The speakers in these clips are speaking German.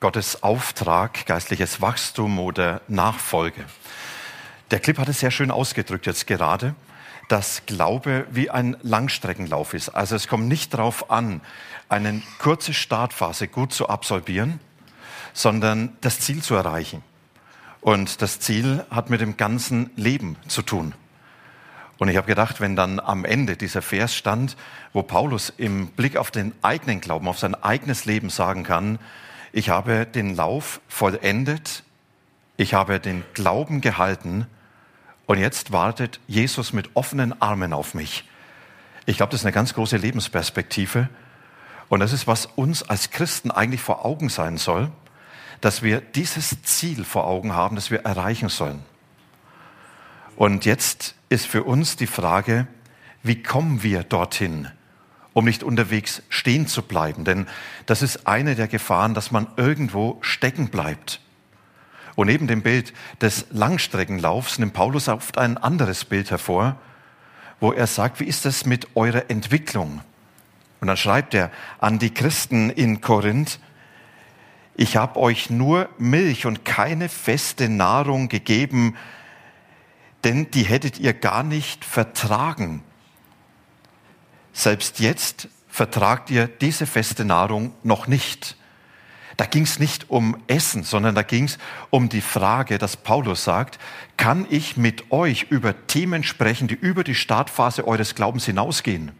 Gottes Auftrag, geistliches Wachstum oder Nachfolge. Der Clip hat es sehr schön ausgedrückt jetzt gerade, dass Glaube wie ein Langstreckenlauf ist. Also es kommt nicht darauf an, eine kurze Startphase gut zu absolvieren, sondern das Ziel zu erreichen. Und das Ziel hat mit dem ganzen Leben zu tun. Und ich habe gedacht, wenn dann am Ende dieser Vers stand, wo Paulus im Blick auf den eigenen Glauben, auf sein eigenes Leben sagen kann, ich habe den Lauf vollendet, ich habe den Glauben gehalten und jetzt wartet Jesus mit offenen Armen auf mich. Ich glaube, das ist eine ganz große Lebensperspektive und das ist, was uns als Christen eigentlich vor Augen sein soll, dass wir dieses Ziel vor Augen haben, das wir erreichen sollen. Und jetzt ist für uns die Frage, wie kommen wir dorthin? Um nicht unterwegs stehen zu bleiben. Denn das ist eine der Gefahren, dass man irgendwo stecken bleibt. Und neben dem Bild des Langstreckenlaufs nimmt Paulus oft ein anderes Bild hervor, wo er sagt, wie ist das mit eurer Entwicklung? Und dann schreibt er an die Christen in Korinth, ich habe euch nur Milch und keine feste Nahrung gegeben, denn die hättet ihr gar nicht vertragen. Selbst jetzt vertragt ihr diese feste Nahrung noch nicht. Da ging es nicht um Essen, sondern da ging es um die Frage, dass Paulus sagt, kann ich mit euch über Themen sprechen, die über die Startphase eures Glaubens hinausgehen?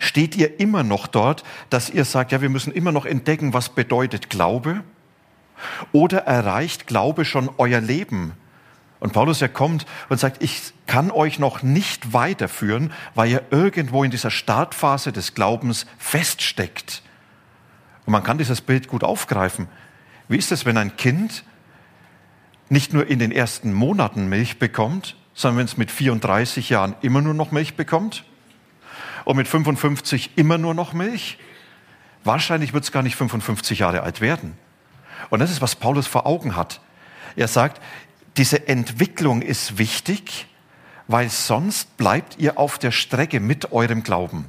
Steht ihr immer noch dort, dass ihr sagt, ja, wir müssen immer noch entdecken, was bedeutet Glaube? Oder erreicht Glaube schon euer Leben? Und Paulus, er kommt und sagt, ich kann euch noch nicht weiterführen, weil ihr irgendwo in dieser Startphase des Glaubens feststeckt. Und man kann dieses Bild gut aufgreifen. Wie ist es, wenn ein Kind nicht nur in den ersten Monaten Milch bekommt, sondern wenn es mit 34 Jahren immer nur noch Milch bekommt und mit 55 immer nur noch Milch? Wahrscheinlich wird es gar nicht 55 Jahre alt werden. Und das ist, was Paulus vor Augen hat. Er sagt, diese Entwicklung ist wichtig, weil sonst bleibt ihr auf der Strecke mit eurem Glauben.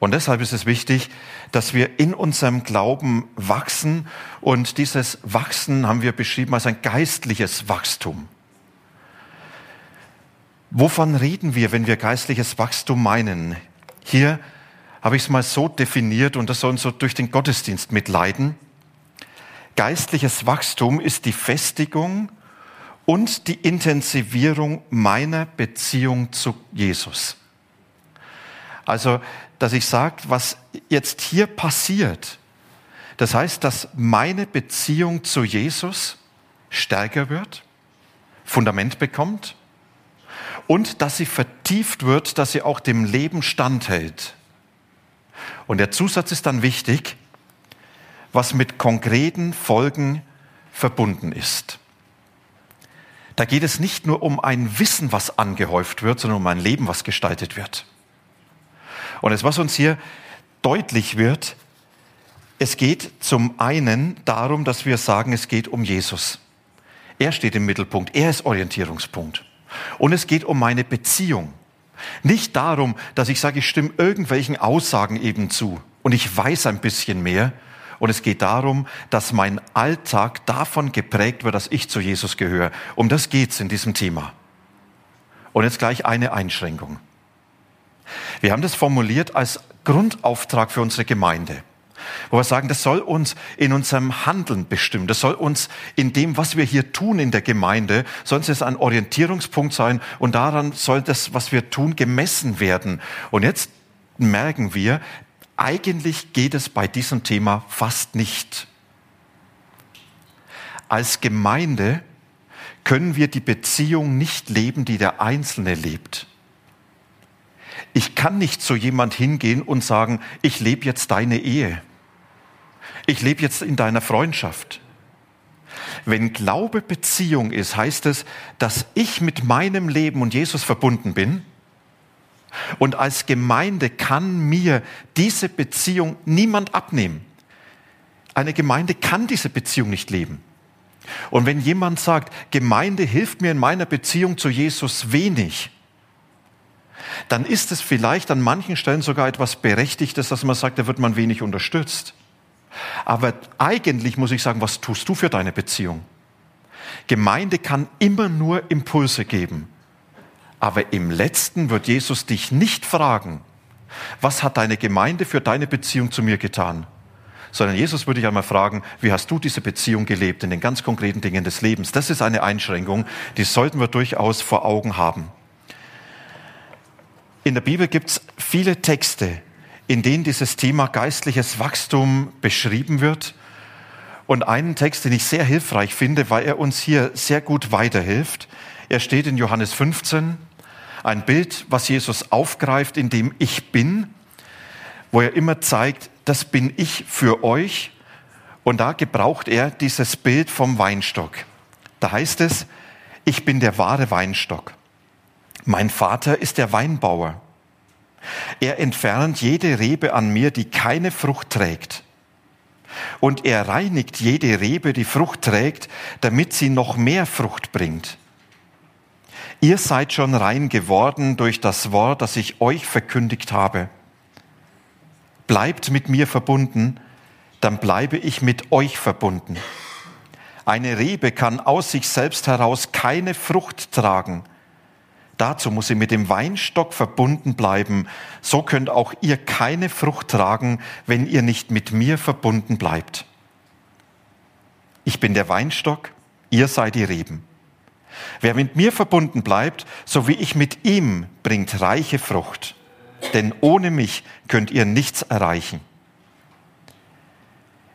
Und deshalb ist es wichtig, dass wir in unserem Glauben wachsen. Und dieses Wachsen haben wir beschrieben als ein geistliches Wachstum. Wovon reden wir, wenn wir geistliches Wachstum meinen? Hier habe ich es mal so definiert und das soll uns so durch den Gottesdienst mitleiden. Geistliches Wachstum ist die Festigung und die Intensivierung meiner Beziehung zu Jesus. Also, dass ich sage, was jetzt hier passiert, das heißt, dass meine Beziehung zu Jesus stärker wird, Fundament bekommt und dass sie vertieft wird, dass sie auch dem Leben standhält. Und der Zusatz ist dann wichtig, was mit konkreten Folgen verbunden ist. Da geht es nicht nur um ein Wissen, was angehäuft wird, sondern um ein Leben, was gestaltet wird. Und das, was uns hier deutlich wird, es geht zum einen darum, dass wir sagen, es geht um Jesus. Er steht im Mittelpunkt, er ist Orientierungspunkt. Und es geht um meine Beziehung. Nicht darum, dass ich sage, ich stimme irgendwelchen Aussagen eben zu und ich weiß ein bisschen mehr, und es geht darum, dass mein Alltag davon geprägt wird, dass ich zu Jesus gehöre. Um das geht's in diesem Thema. Und jetzt gleich eine Einschränkung. Wir haben das formuliert als Grundauftrag für unsere Gemeinde. Wo wir sagen, das soll uns in unserem Handeln bestimmen. Das soll uns in dem, was wir hier tun in der Gemeinde, soll es ein Orientierungspunkt sein und daran soll das, was wir tun, gemessen werden. Und jetzt merken wir, eigentlich geht es bei diesem Thema fast nicht. Als Gemeinde können wir die Beziehung nicht leben, die der Einzelne lebt. Ich kann nicht zu jemand hingehen und sagen, ich lebe jetzt deine Ehe. Ich lebe jetzt in deiner Freundschaft. Wenn Glaube Beziehung ist, heißt es, dass ich mit meinem Leben und Jesus verbunden bin. Und als Gemeinde kann mir diese Beziehung niemand abnehmen. Eine Gemeinde kann diese Beziehung nicht leben. Und wenn jemand sagt, Gemeinde hilft mir in meiner Beziehung zu Jesus wenig, dann ist es vielleicht an manchen Stellen sogar etwas Berechtigtes, dass man sagt, da wird man wenig unterstützt. Aber eigentlich muss ich sagen, was tust du für deine Beziehung? Gemeinde kann immer nur Impulse geben. Aber im letzten wird Jesus dich nicht fragen, was hat deine Gemeinde für deine Beziehung zu mir getan? Sondern Jesus würde dich einmal fragen, wie hast du diese Beziehung gelebt in den ganz konkreten Dingen des Lebens? Das ist eine Einschränkung, die sollten wir durchaus vor Augen haben. In der Bibel gibt es viele Texte, in denen dieses Thema geistliches Wachstum beschrieben wird. Und einen Text, den ich sehr hilfreich finde, weil er uns hier sehr gut weiterhilft. Er steht in Johannes 15, ein Bild, was Jesus aufgreift, in dem ich bin, wo er immer zeigt, das bin ich für euch. Und da gebraucht er dieses Bild vom Weinstock. Da heißt es, ich bin der wahre Weinstock. Mein Vater ist der Weinbauer. Er entfernt jede Rebe an mir, die keine Frucht trägt. Und er reinigt jede Rebe, die Frucht trägt, damit sie noch mehr Frucht bringt. Ihr seid schon rein geworden durch das Wort, das ich euch verkündigt habe. Bleibt mit mir verbunden, dann bleibe ich mit euch verbunden. Eine Rebe kann aus sich selbst heraus keine Frucht tragen Dazu muss sie mit dem Weinstock verbunden bleiben. So könnt auch ihr keine Frucht tragen, wenn ihr nicht mit mir verbunden bleibt. Ich bin der Weinstock, ihr seid die Reben. Wer mit mir verbunden bleibt, so wie ich mit ihm, bringt reiche Frucht. Denn ohne mich könnt ihr nichts erreichen.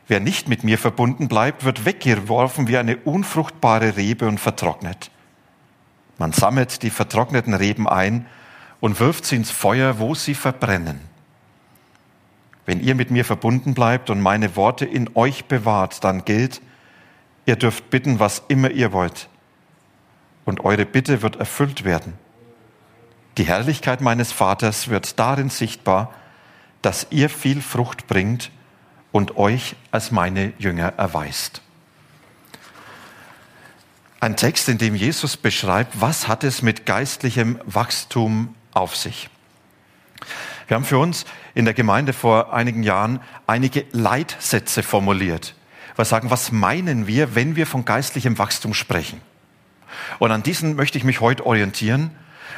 Wer nicht mit mir verbunden bleibt, wird weggeworfen wie eine unfruchtbare Rebe und vertrocknet. Man sammelt die vertrockneten Reben ein und wirft sie ins Feuer, wo sie verbrennen. Wenn ihr mit mir verbunden bleibt und meine Worte in euch bewahrt, dann gilt, ihr dürft bitten, was immer ihr wollt. Und eure Bitte wird erfüllt werden. Die Herrlichkeit meines Vaters wird darin sichtbar, dass ihr viel Frucht bringt und euch als meine Jünger erweist. Ein Text, in dem Jesus beschreibt, was hat es mit geistlichem Wachstum auf sich. Wir haben für uns in der Gemeinde vor einigen Jahren einige Leitsätze formuliert. Wir sagen, was meinen wir, wenn wir von geistlichem Wachstum sprechen? Und an diesen möchte ich mich heute orientieren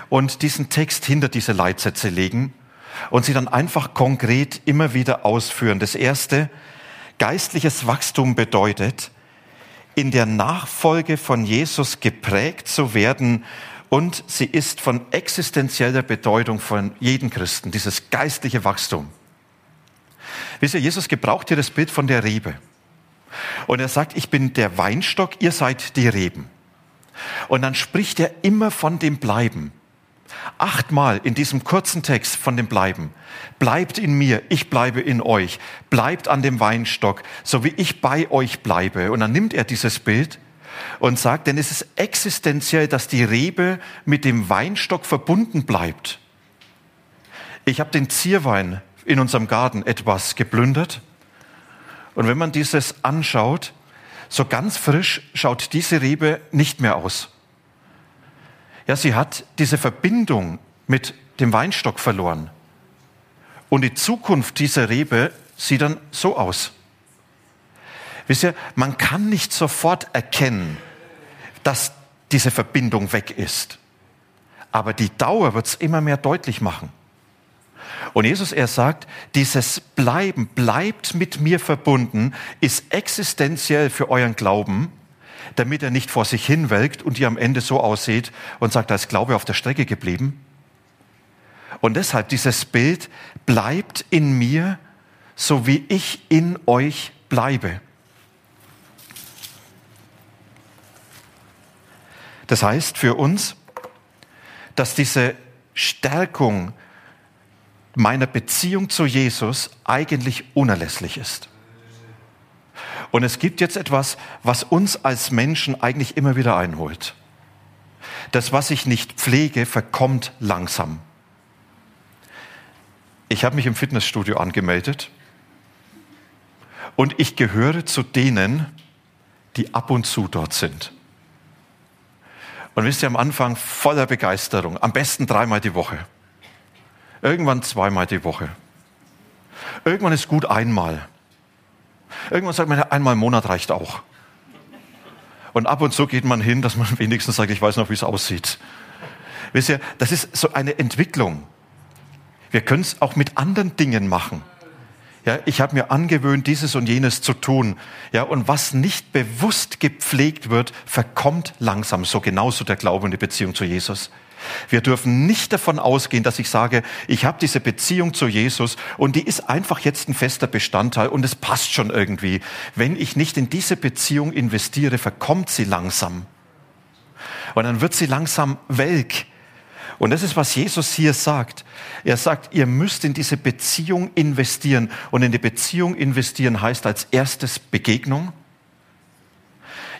und diesen Text hinter diese Leitsätze legen und sie dann einfach konkret immer wieder ausführen. Das erste, geistliches Wachstum bedeutet, in der Nachfolge von Jesus geprägt zu werden und sie ist von existenzieller Bedeutung von jedem Christen, dieses geistliche Wachstum. Wisst ihr, Jesus gebraucht hier das Bild von der Rebe. Und er sagt, ich bin der Weinstock, ihr seid die Reben. Und dann spricht er immer von dem Bleiben. Achtmal in diesem kurzen Text von dem Bleiben. Bleibt in mir, ich bleibe in euch. Bleibt an dem Weinstock, so wie ich bei euch bleibe. Und dann nimmt er dieses Bild und sagt, denn es ist existenziell, dass die Rebe mit dem Weinstock verbunden bleibt. Ich habe den Zierwein in unserem Garten etwas geplündert. Und wenn man dieses anschaut, so ganz frisch schaut diese Rebe nicht mehr aus. Ja, sie hat diese Verbindung mit dem Weinstock verloren. Und die Zukunft dieser Rebe sieht dann so aus. Wisst ihr, man kann nicht sofort erkennen, dass diese Verbindung weg ist. Aber die Dauer wird es immer mehr deutlich machen. Und Jesus, er sagt, dieses Bleiben, bleibt mit mir verbunden, ist existenziell für euren Glauben damit er nicht vor sich hinwelkt und ihr am Ende so aussieht und sagt, da ist Glaube auf der Strecke geblieben. Und deshalb dieses Bild bleibt in mir, so wie ich in euch bleibe. Das heißt für uns, dass diese Stärkung meiner Beziehung zu Jesus eigentlich unerlässlich ist. Und es gibt jetzt etwas, was uns als Menschen eigentlich immer wieder einholt. Das, was ich nicht pflege, verkommt langsam. Ich habe mich im Fitnessstudio angemeldet und ich gehöre zu denen, die ab und zu dort sind. Und wisst ihr, am Anfang voller Begeisterung, am besten dreimal die Woche. Irgendwann zweimal die Woche. Irgendwann ist gut einmal. Irgendwann sagt man, einmal im Monat reicht auch. Und ab und zu geht man hin, dass man wenigstens sagt, ich weiß noch, wie es aussieht. Wisst ihr, das ist so eine Entwicklung. Wir können es auch mit anderen Dingen machen. Ja, ich habe mir angewöhnt, dieses und jenes zu tun. Ja, und was nicht bewusst gepflegt wird, verkommt langsam. So genauso der Glaube und die Beziehung zu Jesus. Wir dürfen nicht davon ausgehen, dass ich sage, ich habe diese Beziehung zu Jesus und die ist einfach jetzt ein fester Bestandteil und es passt schon irgendwie. Wenn ich nicht in diese Beziehung investiere, verkommt sie langsam. Und dann wird sie langsam welk. Und das ist, was Jesus hier sagt. Er sagt, ihr müsst in diese Beziehung investieren. Und in die Beziehung investieren heißt als erstes Begegnung.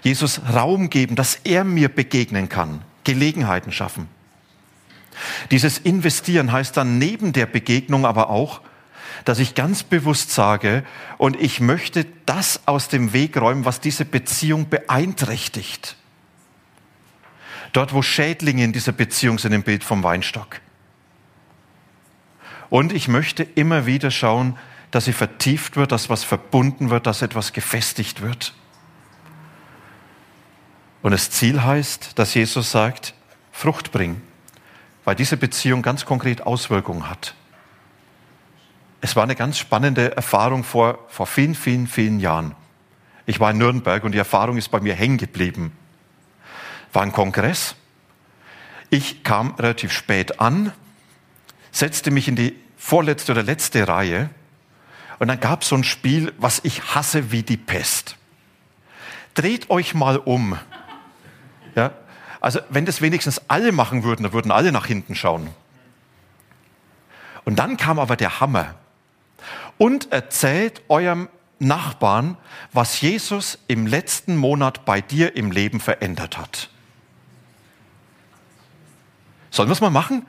Jesus Raum geben, dass er mir begegnen kann. Gelegenheiten schaffen. Dieses Investieren heißt dann neben der Begegnung aber auch, dass ich ganz bewusst sage, und ich möchte das aus dem Weg räumen, was diese Beziehung beeinträchtigt. Dort, wo Schädlinge in dieser Beziehung sind im Bild vom Weinstock. Und ich möchte immer wieder schauen, dass sie vertieft wird, dass was verbunden wird, dass etwas gefestigt wird. Und das Ziel heißt, dass Jesus sagt, Frucht bringen, weil diese Beziehung ganz konkret Auswirkungen hat. Es war eine ganz spannende Erfahrung vor, vor vielen, vielen, vielen Jahren. Ich war in Nürnberg und die Erfahrung ist bei mir hängen geblieben war ein Kongress. Ich kam relativ spät an, setzte mich in die vorletzte oder letzte Reihe und dann gab es so ein Spiel, was ich hasse wie die Pest. Dreht euch mal um. Ja? Also wenn das wenigstens alle machen würden, dann würden alle nach hinten schauen. Und dann kam aber der Hammer. Und erzählt eurem Nachbarn, was Jesus im letzten Monat bei dir im Leben verändert hat. Sollen wir es mal machen?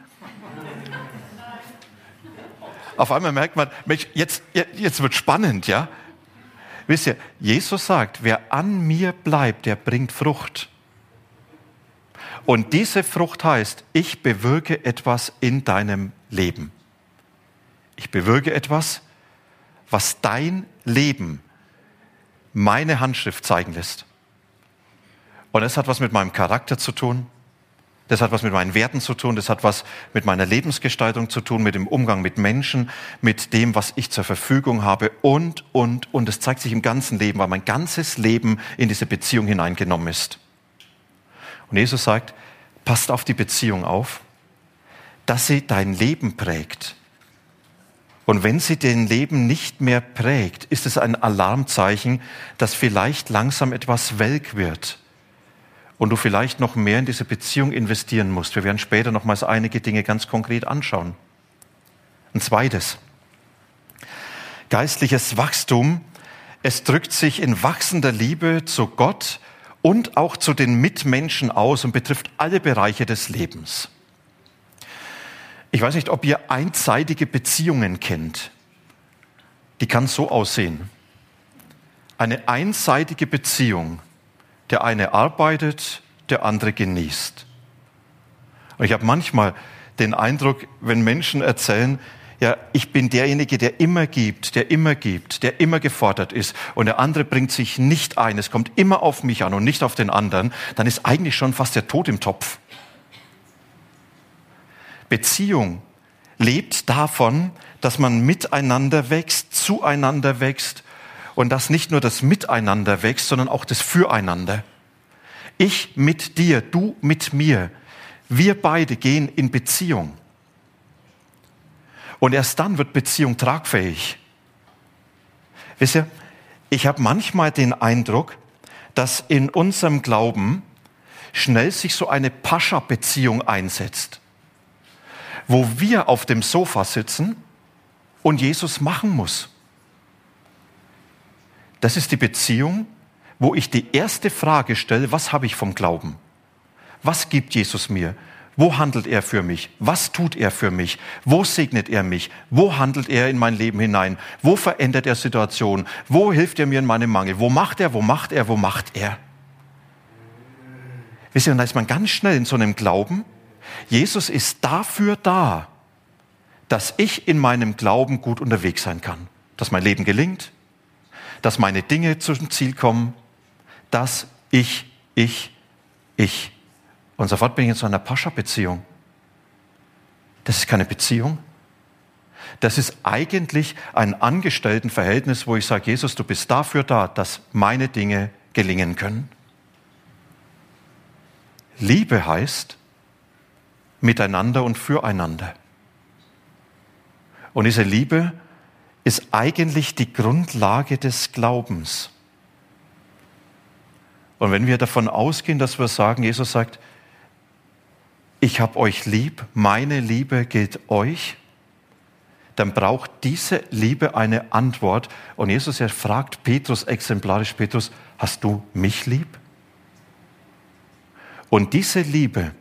Auf einmal merkt man, Mensch, jetzt, jetzt wird spannend, ja? Wisst ihr, Jesus sagt, wer an mir bleibt, der bringt Frucht. Und diese Frucht heißt, ich bewirke etwas in deinem Leben. Ich bewirke etwas, was dein Leben, meine Handschrift zeigen lässt. Und es hat was mit meinem Charakter zu tun. Das hat was mit meinen Werten zu tun, das hat was mit meiner Lebensgestaltung zu tun, mit dem Umgang mit Menschen, mit dem, was ich zur Verfügung habe und, und, und. Es zeigt sich im ganzen Leben, weil mein ganzes Leben in diese Beziehung hineingenommen ist. Und Jesus sagt, passt auf die Beziehung auf, dass sie dein Leben prägt. Und wenn sie dein Leben nicht mehr prägt, ist es ein Alarmzeichen, dass vielleicht langsam etwas welk wird und du vielleicht noch mehr in diese Beziehung investieren musst. Wir werden später nochmals einige Dinge ganz konkret anschauen. Ein zweites. Geistliches Wachstum. Es drückt sich in wachsender Liebe zu Gott und auch zu den Mitmenschen aus und betrifft alle Bereiche des Lebens. Ich weiß nicht, ob ihr einseitige Beziehungen kennt. Die kann so aussehen. Eine einseitige Beziehung der eine arbeitet, der andere genießt. Und ich habe manchmal den Eindruck, wenn Menschen erzählen, ja, ich bin derjenige, der immer gibt, der immer gibt, der immer gefordert ist und der andere bringt sich nicht ein, es kommt immer auf mich an und nicht auf den anderen, dann ist eigentlich schon fast der Tod im Topf. Beziehung lebt davon, dass man miteinander wächst, zueinander wächst und dass nicht nur das Miteinander wächst, sondern auch das Füreinander. Ich mit dir, du mit mir. Wir beide gehen in Beziehung. Und erst dann wird Beziehung tragfähig. Wisst ihr, ich habe manchmal den Eindruck, dass in unserem Glauben schnell sich so eine Pascha-Beziehung einsetzt, wo wir auf dem Sofa sitzen und Jesus machen muss. Das ist die Beziehung, wo ich die erste Frage stelle, was habe ich vom Glauben? Was gibt Jesus mir? Wo handelt er für mich? Was tut er für mich? Wo segnet er mich? Wo handelt er in mein Leben hinein? Wo verändert er Situationen? Wo hilft er mir in meinem Mangel? Wo macht er? Wo macht er? Wo macht er? Wisst ihr, da ist man ganz schnell in so einem Glauben. Jesus ist dafür da, dass ich in meinem Glauben gut unterwegs sein kann. Dass mein Leben gelingt, dass meine Dinge zum Ziel kommen, dass ich, ich, ich. Und sofort bin ich in so einer Pascha-Beziehung. Das ist keine Beziehung. Das ist eigentlich ein Angestelltenverhältnis, wo ich sage, Jesus, du bist dafür da, dass meine Dinge gelingen können. Liebe heißt miteinander und füreinander. Und diese Liebe ist eigentlich die Grundlage des Glaubens. Und wenn wir davon ausgehen, dass wir sagen, Jesus sagt, ich habe euch lieb, meine Liebe gilt euch, dann braucht diese Liebe eine Antwort. Und Jesus fragt Petrus exemplarisch, Petrus, hast du mich lieb? Und diese Liebe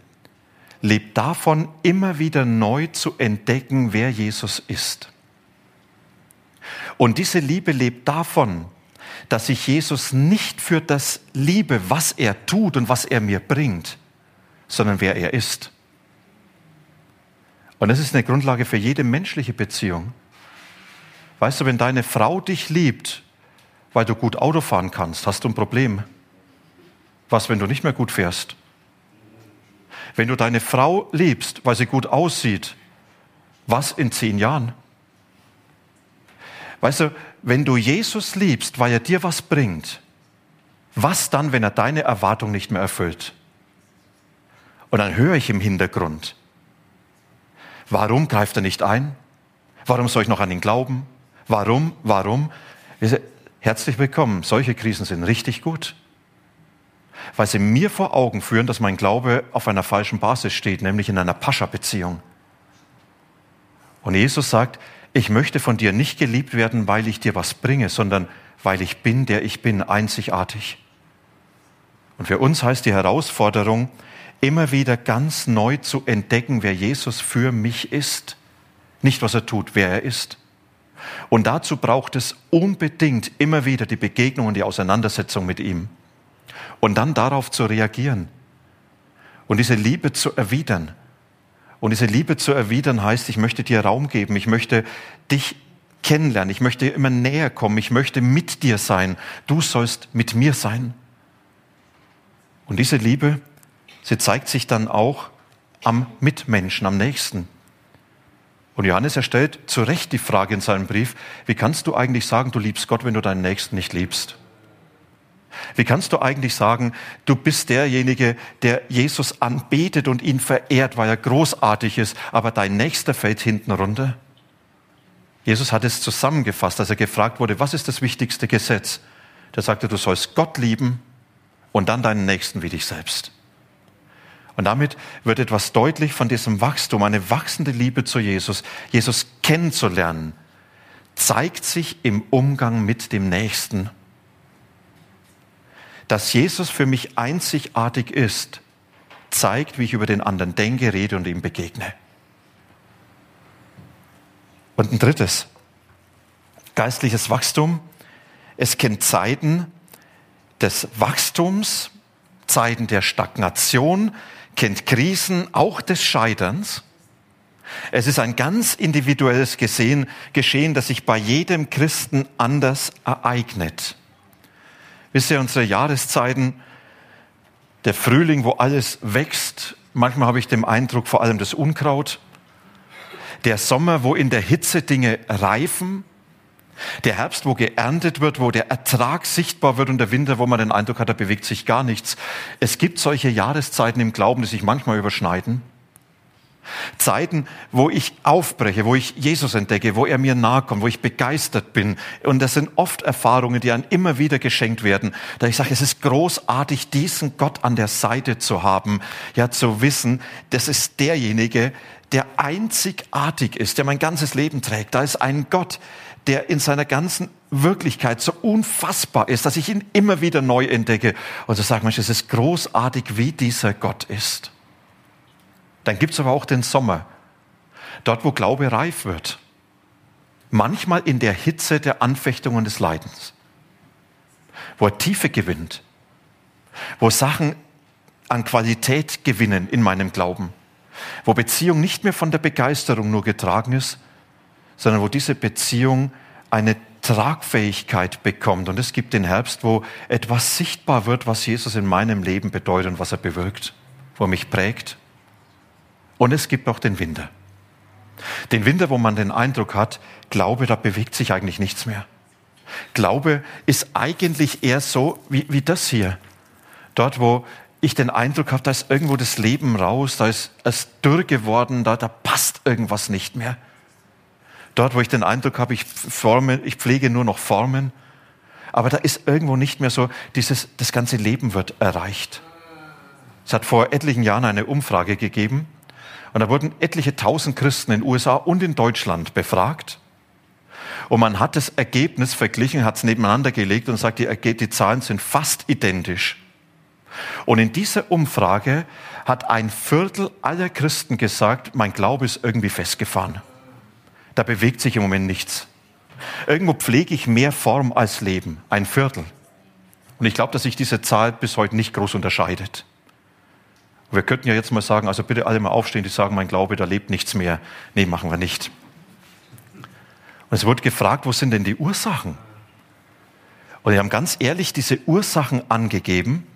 lebt davon, immer wieder neu zu entdecken, wer Jesus ist. Und diese Liebe lebt davon, dass ich Jesus nicht für das liebe, was er tut und was er mir bringt, sondern wer er ist. Und das ist eine Grundlage für jede menschliche Beziehung. Weißt du, wenn deine Frau dich liebt, weil du gut Auto fahren kannst, hast du ein Problem. Was, wenn du nicht mehr gut fährst? Wenn du deine Frau liebst, weil sie gut aussieht, was in zehn Jahren? Weißt du, wenn du Jesus liebst, weil er dir was bringt, was dann, wenn er deine Erwartung nicht mehr erfüllt? Und dann höre ich im Hintergrund, warum greift er nicht ein? Warum soll ich noch an ihn glauben? Warum? Warum? Herzlich willkommen. Solche Krisen sind richtig gut weil sie mir vor Augen führen, dass mein Glaube auf einer falschen Basis steht, nämlich in einer Pascha-Beziehung. Und Jesus sagt, ich möchte von dir nicht geliebt werden, weil ich dir was bringe, sondern weil ich bin, der ich bin, einzigartig. Und für uns heißt die Herausforderung, immer wieder ganz neu zu entdecken, wer Jesus für mich ist. Nicht, was er tut, wer er ist. Und dazu braucht es unbedingt immer wieder die Begegnung und die Auseinandersetzung mit ihm und dann darauf zu reagieren und diese Liebe zu erwidern. Und diese Liebe zu erwidern heißt, ich möchte dir Raum geben, ich möchte dich kennenlernen, ich möchte immer näher kommen, ich möchte mit dir sein, du sollst mit mir sein. Und diese Liebe, sie zeigt sich dann auch am Mitmenschen, am Nächsten. Und Johannes erstellt zu Recht die Frage in seinem Brief, wie kannst du eigentlich sagen, du liebst Gott, wenn du deinen Nächsten nicht liebst? Wie kannst du eigentlich sagen, du bist derjenige, der Jesus anbetet und ihn verehrt, weil er großartig ist, aber dein Nächster fällt hinten runter? Jesus hat es zusammengefasst, als er gefragt wurde, was ist das wichtigste Gesetz? Der sagte, du sollst Gott lieben und dann deinen Nächsten wie dich selbst. Und damit wird etwas deutlich von diesem Wachstum, eine wachsende Liebe zu Jesus, Jesus kennenzulernen, zeigt sich im Umgang mit dem Nächsten dass Jesus für mich einzigartig ist, zeigt, wie ich über den anderen denke, rede und ihm begegne. Und ein drittes, geistliches Wachstum. Es kennt Zeiten des Wachstums, Zeiten der Stagnation, kennt Krisen, auch des Scheiterns. Es ist ein ganz individuelles Geschehen, das sich bei jedem Christen anders ereignet. Wisst ihr, unsere Jahreszeiten, der Frühling, wo alles wächst, manchmal habe ich den Eindruck, vor allem das Unkraut. Der Sommer, wo in der Hitze Dinge reifen. Der Herbst, wo geerntet wird, wo der Ertrag sichtbar wird und der Winter, wo man den Eindruck hat, da bewegt sich gar nichts. Es gibt solche Jahreszeiten im Glauben, die sich manchmal überschneiden. Zeiten, wo ich aufbreche, wo ich Jesus entdecke, wo er mir nahe kommt, wo ich begeistert bin. Und das sind oft Erfahrungen, die einem immer wieder geschenkt werden. Da ich sage, es ist großartig, diesen Gott an der Seite zu haben, ja, zu wissen, das ist derjenige, der einzigartig ist, der mein ganzes Leben trägt. Da ist ein Gott, der in seiner ganzen Wirklichkeit so unfassbar ist, dass ich ihn immer wieder neu entdecke. Und so sage, Mensch, es ist großartig, wie dieser Gott ist. Dann gibt es aber auch den Sommer, dort wo Glaube reif wird. Manchmal in der Hitze der Anfechtung und des Leidens, wo er Tiefe gewinnt, wo Sachen an Qualität gewinnen in meinem Glauben, wo Beziehung nicht mehr von der Begeisterung nur getragen ist, sondern wo diese Beziehung eine Tragfähigkeit bekommt. Und es gibt den Herbst, wo etwas sichtbar wird, was Jesus in meinem Leben bedeutet und was er bewirkt, wo er mich prägt. Und es gibt auch den Winter. Den Winter, wo man den Eindruck hat, Glaube, da bewegt sich eigentlich nichts mehr. Glaube ist eigentlich eher so wie, wie das hier. Dort, wo ich den Eindruck habe, da ist irgendwo das Leben raus, da ist es dürr geworden, da, da passt irgendwas nicht mehr. Dort, wo ich den Eindruck habe, ich, forme, ich pflege nur noch Formen, aber da ist irgendwo nicht mehr so, dieses, das ganze Leben wird erreicht. Es hat vor etlichen Jahren eine Umfrage gegeben und da wurden etliche tausend Christen in den USA und in Deutschland befragt. Und man hat das Ergebnis verglichen, hat es nebeneinander gelegt und sagt, die, die Zahlen sind fast identisch. Und in dieser Umfrage hat ein Viertel aller Christen gesagt, mein Glaube ist irgendwie festgefahren. Da bewegt sich im Moment nichts. Irgendwo pflege ich mehr Form als Leben. Ein Viertel. Und ich glaube, dass sich diese Zahl bis heute nicht groß unterscheidet. Wir könnten ja jetzt mal sagen, also bitte alle mal aufstehen, die sagen, mein Glaube, da lebt nichts mehr. Nee, machen wir nicht. Und es wurde gefragt, wo sind denn die Ursachen? Und die haben ganz ehrlich diese Ursachen angegeben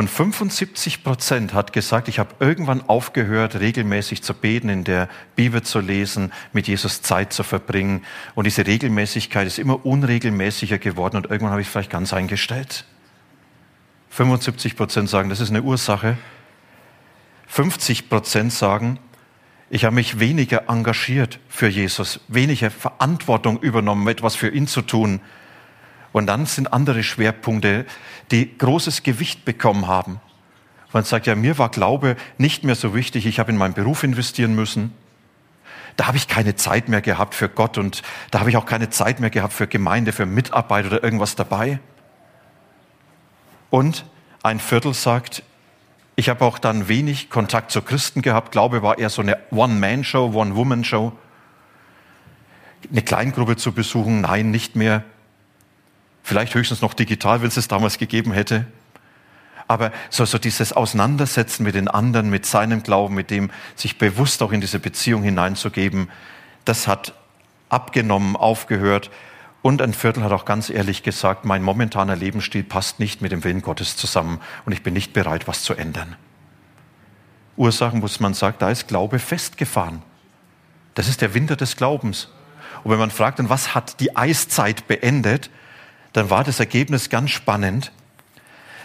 und 75 Prozent hat gesagt, ich habe irgendwann aufgehört, regelmäßig zu beten, in der Bibel zu lesen, mit Jesus Zeit zu verbringen. Und diese Regelmäßigkeit ist immer unregelmäßiger geworden und irgendwann habe ich es vielleicht ganz eingestellt. 75 Prozent sagen, das ist eine Ursache. 50 Prozent sagen, ich habe mich weniger engagiert für Jesus, weniger Verantwortung übernommen, etwas für ihn zu tun. Und dann sind andere Schwerpunkte, die großes Gewicht bekommen haben. Man sagt ja, mir war Glaube nicht mehr so wichtig, ich habe in meinen Beruf investieren müssen. Da habe ich keine Zeit mehr gehabt für Gott und da habe ich auch keine Zeit mehr gehabt für Gemeinde, für Mitarbeit oder irgendwas dabei. Und ein Viertel sagt, ich habe auch dann wenig Kontakt zu Christen gehabt. Glaube war eher so eine One-Man-Show, One-Woman-Show. Eine Kleingruppe zu besuchen, nein, nicht mehr. Vielleicht höchstens noch digital, wenn es es damals gegeben hätte. Aber so, so dieses Auseinandersetzen mit den anderen, mit seinem Glauben, mit dem sich bewusst auch in diese Beziehung hineinzugeben, das hat abgenommen, aufgehört. Und ein Viertel hat auch ganz ehrlich gesagt, mein momentaner Lebensstil passt nicht mit dem Willen Gottes zusammen und ich bin nicht bereit, was zu ändern. Ursachen, muss man sagen, da ist Glaube festgefahren. Das ist der Winter des Glaubens. Und wenn man fragt, dann was hat die Eiszeit beendet, dann war das Ergebnis ganz spannend,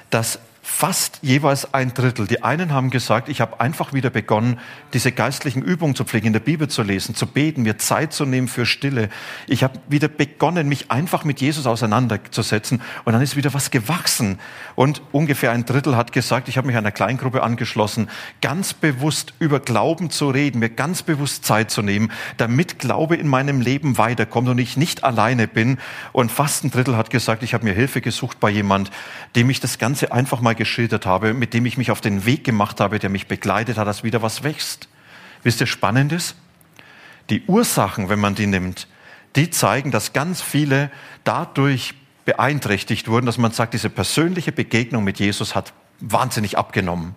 dass fast jeweils ein Drittel. Die einen haben gesagt, ich habe einfach wieder begonnen, diese geistlichen Übungen zu pflegen, in der Bibel zu lesen, zu beten, mir Zeit zu nehmen für Stille. Ich habe wieder begonnen, mich einfach mit Jesus auseinanderzusetzen und dann ist wieder was gewachsen. Und ungefähr ein Drittel hat gesagt, ich habe mich einer Kleingruppe angeschlossen, ganz bewusst über Glauben zu reden, mir ganz bewusst Zeit zu nehmen, damit Glaube in meinem Leben weiterkommt und ich nicht alleine bin. Und fast ein Drittel hat gesagt, ich habe mir Hilfe gesucht bei jemand, dem ich das Ganze einfach mal geschildert habe, mit dem ich mich auf den Weg gemacht habe, der mich begleitet hat, dass wieder was wächst. Wisst ihr, spannend ist? Die Ursachen, wenn man die nimmt, die zeigen, dass ganz viele dadurch beeinträchtigt wurden, dass man sagt, diese persönliche Begegnung mit Jesus hat wahnsinnig abgenommen.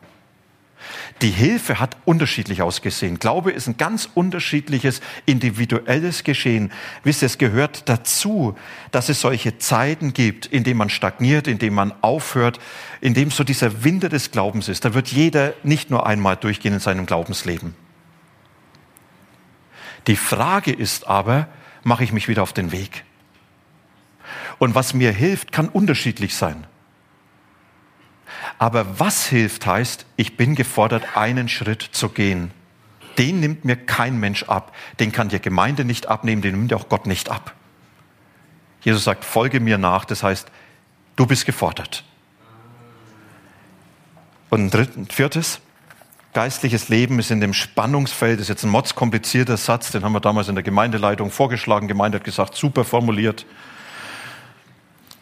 Die Hilfe hat unterschiedlich ausgesehen. Glaube ist ein ganz unterschiedliches, individuelles Geschehen. Wisst ihr, es gehört dazu, dass es solche Zeiten gibt, in denen man stagniert, in denen man aufhört, in dem so dieser Winter des Glaubens ist. Da wird jeder nicht nur einmal durchgehen in seinem Glaubensleben. Die Frage ist aber, mache ich mich wieder auf den Weg? Und was mir hilft, kann unterschiedlich sein. Aber was hilft heißt, ich bin gefordert, einen Schritt zu gehen. Den nimmt mir kein Mensch ab. Den kann die Gemeinde nicht abnehmen, den nimmt auch Gott nicht ab. Jesus sagt, folge mir nach. Das heißt, du bist gefordert. Und ein viertes, geistliches Leben ist in dem Spannungsfeld, das ist jetzt ein modskomplizierter Satz, den haben wir damals in der Gemeindeleitung vorgeschlagen. Gemeinde hat gesagt, super formuliert.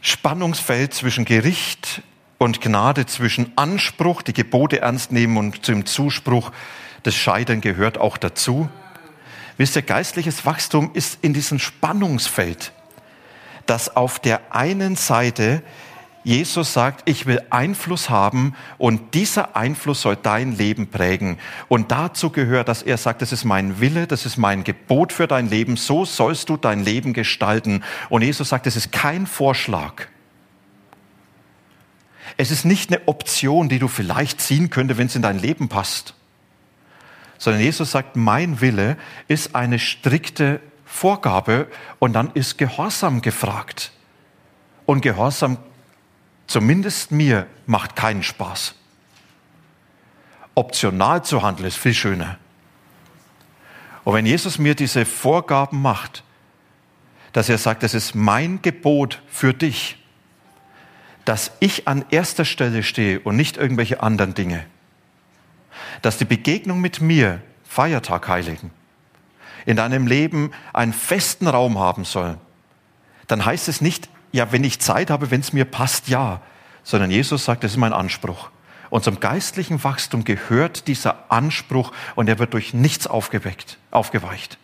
Spannungsfeld zwischen Gericht und Gnade, zwischen Anspruch, die Gebote ernst nehmen und zum Zuspruch, das Scheitern gehört auch dazu. Wisst ihr, geistliches Wachstum ist in diesem Spannungsfeld, dass auf der einen Seite Jesus sagt, ich will Einfluss haben und dieser Einfluss soll dein Leben prägen. Und dazu gehört, dass er sagt, das ist mein Wille, das ist mein Gebot für dein Leben, so sollst du dein Leben gestalten. Und Jesus sagt, es ist kein Vorschlag. Es ist nicht eine Option, die du vielleicht ziehen könnte, wenn es in dein Leben passt. Sondern Jesus sagt, mein Wille ist eine strikte Vorgabe und dann ist Gehorsam gefragt. Und Gehorsam zumindest mir, macht keinen Spaß. Optional zu handeln ist viel schöner. Und wenn Jesus mir diese Vorgaben macht, dass er sagt, das ist mein Gebot für dich, dass ich an erster Stelle stehe und nicht irgendwelche anderen Dinge, dass die Begegnung mit mir Feiertag heiligen, in deinem Leben einen festen Raum haben soll, dann heißt es nicht, ja, wenn ich Zeit habe, wenn es mir passt, ja. Sondern Jesus sagt, das ist mein Anspruch. Und zum geistlichen Wachstum gehört dieser Anspruch und er wird durch nichts aufgeweckt, aufgeweicht.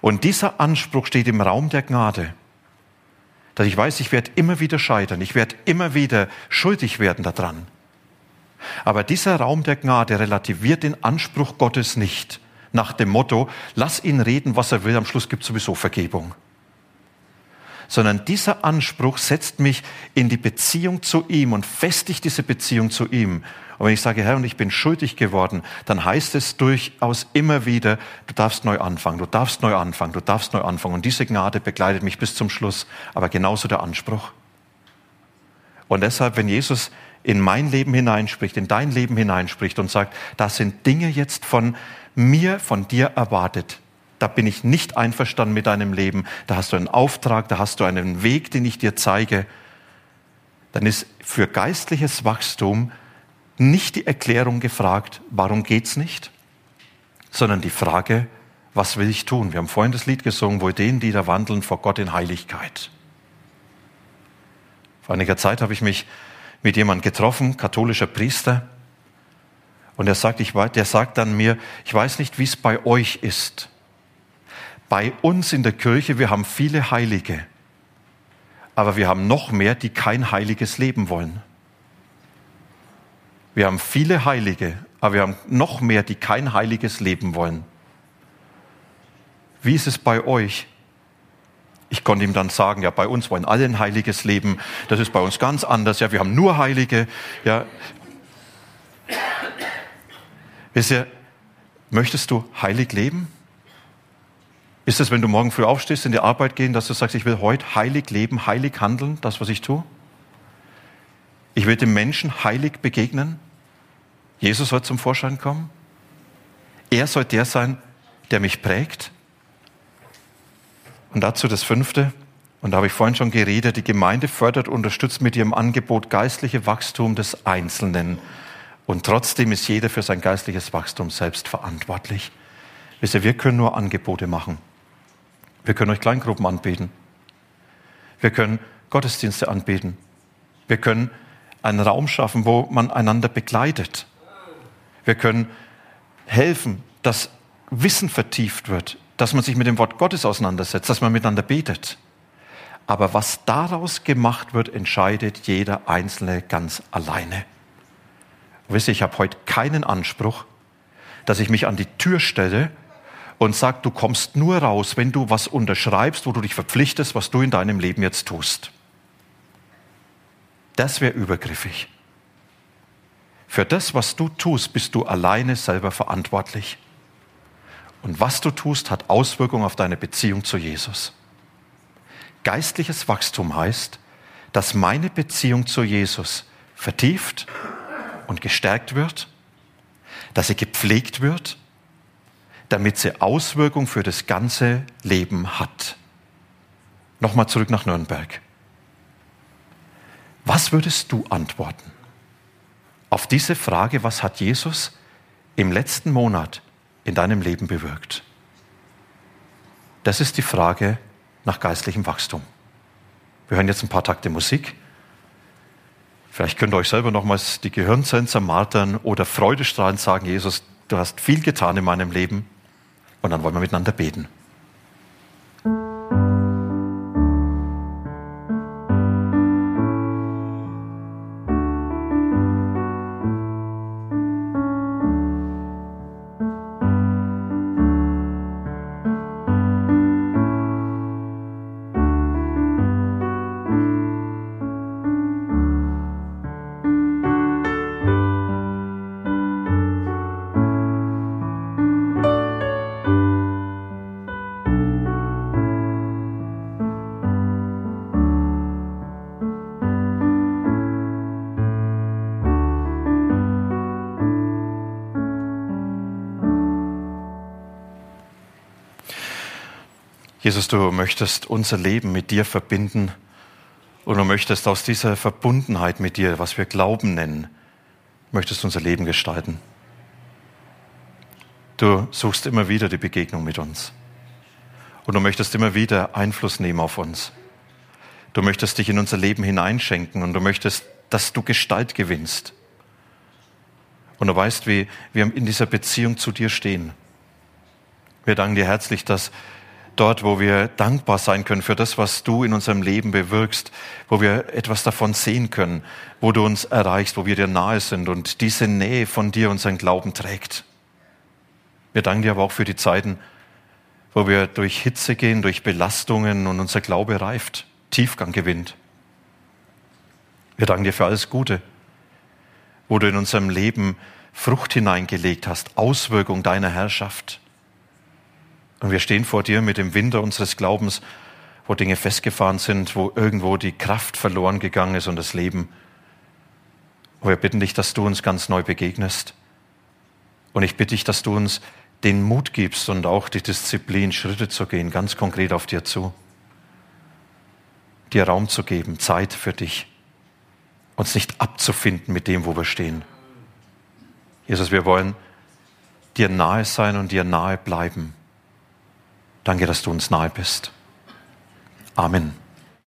Und dieser Anspruch steht im Raum der Gnade. Dass ich weiß, ich werde immer wieder scheitern, ich werde immer wieder schuldig werden daran. Aber dieser Raum der Gnade relativiert den Anspruch Gottes nicht nach dem Motto, lass ihn reden, was er will, am Schluss gibt es sowieso Vergebung sondern dieser Anspruch setzt mich in die Beziehung zu ihm und festigt diese Beziehung zu ihm. Und wenn ich sage, Herr, und ich bin schuldig geworden, dann heißt es durchaus immer wieder, du darfst neu anfangen, du darfst neu anfangen, du darfst neu anfangen. Und diese Gnade begleitet mich bis zum Schluss, aber genauso der Anspruch. Und deshalb, wenn Jesus in mein Leben hineinspricht, in dein Leben hineinspricht und sagt, das sind Dinge jetzt von mir, von dir erwartet, da bin ich nicht einverstanden mit deinem Leben, da hast du einen Auftrag, da hast du einen Weg, den ich dir zeige, dann ist für geistliches Wachstum nicht die Erklärung gefragt, warum geht's nicht, sondern die Frage, was will ich tun? Wir haben vorhin das Lied gesungen, wohl denen, die da wandeln vor Gott in Heiligkeit. Vor einiger Zeit habe ich mich mit jemandem getroffen, katholischer Priester, und er sagt, ich, der sagt dann mir, ich weiß nicht, wie es bei euch ist, bei uns in der Kirche, wir haben viele Heilige, aber wir haben noch mehr, die kein heiliges Leben wollen. Wir haben viele Heilige, aber wir haben noch mehr, die kein heiliges Leben wollen. Wie ist es bei euch? Ich konnte ihm dann sagen, ja, bei uns wollen alle ein heiliges Leben. Das ist bei uns ganz anders. Ja, wir haben nur Heilige. Ja. Wisst ihr, möchtest du heilig leben? Ist es, wenn du morgen früh aufstehst, in die Arbeit gehen, dass du sagst, ich will heute heilig leben, heilig handeln, das, was ich tue? Ich will dem Menschen heilig begegnen? Jesus soll zum Vorschein kommen? Er soll der sein, der mich prägt? Und dazu das fünfte, und da habe ich vorhin schon geredet, die Gemeinde fördert und unterstützt mit ihrem Angebot geistliche Wachstum des Einzelnen. Und trotzdem ist jeder für sein geistliches Wachstum selbst verantwortlich. Wisst ihr, wir können nur Angebote machen. Wir können euch Kleingruppen anbieten. Wir können Gottesdienste anbieten. Wir können einen Raum schaffen, wo man einander begleitet. Wir können helfen, dass Wissen vertieft wird, dass man sich mit dem Wort Gottes auseinandersetzt, dass man miteinander betet. Aber was daraus gemacht wird, entscheidet jeder Einzelne ganz alleine. wisst ihr, ich habe heute keinen Anspruch, dass ich mich an die Tür stelle und sagt, du kommst nur raus, wenn du was unterschreibst, wo du dich verpflichtest, was du in deinem Leben jetzt tust. Das wäre übergriffig. Für das, was du tust, bist du alleine selber verantwortlich. Und was du tust, hat Auswirkungen auf deine Beziehung zu Jesus. Geistliches Wachstum heißt, dass meine Beziehung zu Jesus vertieft und gestärkt wird, dass sie gepflegt wird damit sie Auswirkung für das ganze Leben hat. Nochmal zurück nach Nürnberg. Was würdest du antworten auf diese Frage, was hat Jesus im letzten Monat in deinem Leben bewirkt? Das ist die Frage nach geistlichem Wachstum. Wir hören jetzt ein paar Takte Musik. Vielleicht könnt ihr euch selber nochmals die Gehirnsensor martern oder freudestrahlend sagen, Jesus, du hast viel getan in meinem Leben. Und dann wollen wir miteinander beten. Jesus, du möchtest unser Leben mit dir verbinden und du möchtest aus dieser Verbundenheit mit dir, was wir Glauben nennen, möchtest unser Leben gestalten. Du suchst immer wieder die Begegnung mit uns. Und du möchtest immer wieder Einfluss nehmen auf uns. Du möchtest dich in unser Leben hineinschenken und du möchtest, dass du Gestalt gewinnst. Und du weißt, wie wir in dieser Beziehung zu dir stehen. Wir danken dir herzlich, dass dort, wo wir dankbar sein können für das, was du in unserem Leben bewirkst, wo wir etwas davon sehen können, wo du uns erreichst, wo wir dir nahe sind und diese Nähe von dir unseren Glauben trägt. Wir danken dir aber auch für die Zeiten, wo wir durch Hitze gehen, durch Belastungen und unser Glaube reift, Tiefgang gewinnt. Wir danken dir für alles Gute, wo du in unserem Leben Frucht hineingelegt hast, Auswirkung deiner Herrschaft. Und wir stehen vor dir mit dem Winter unseres Glaubens, wo Dinge festgefahren sind, wo irgendwo die Kraft verloren gegangen ist und das Leben. Und wir bitten dich, dass du uns ganz neu begegnest. Und ich bitte dich, dass du uns den Mut gibst und auch die Disziplin, Schritte zu gehen, ganz konkret auf dir zu. Dir Raum zu geben, Zeit für dich. Uns nicht abzufinden mit dem, wo wir stehen. Jesus, wir wollen dir nahe sein und dir nahe bleiben. Danke, dass du uns nahe bist. Amen.